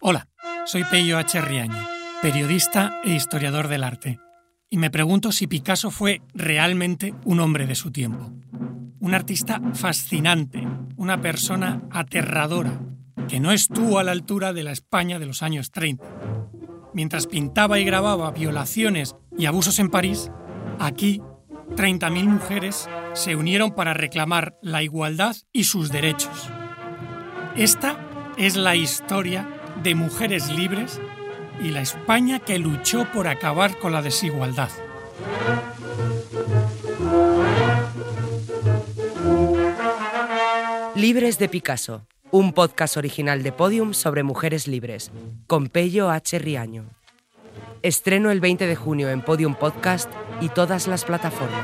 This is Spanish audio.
Hola, soy Peyo H. Periodista e historiador del arte, y me pregunto si Picasso fue realmente un hombre de su tiempo. Un artista fascinante, una persona aterradora, que no estuvo a la altura de la España de los años 30. Mientras pintaba y grababa violaciones y abusos en París, aquí 30.000 mujeres se unieron para reclamar la igualdad y sus derechos. Esta es la historia de mujeres libres y la España que luchó por acabar con la desigualdad. Libres de Picasso, un podcast original de Podium sobre mujeres libres, con Pello H. Riaño. Estreno el 20 de junio en Podium Podcast y todas las plataformas.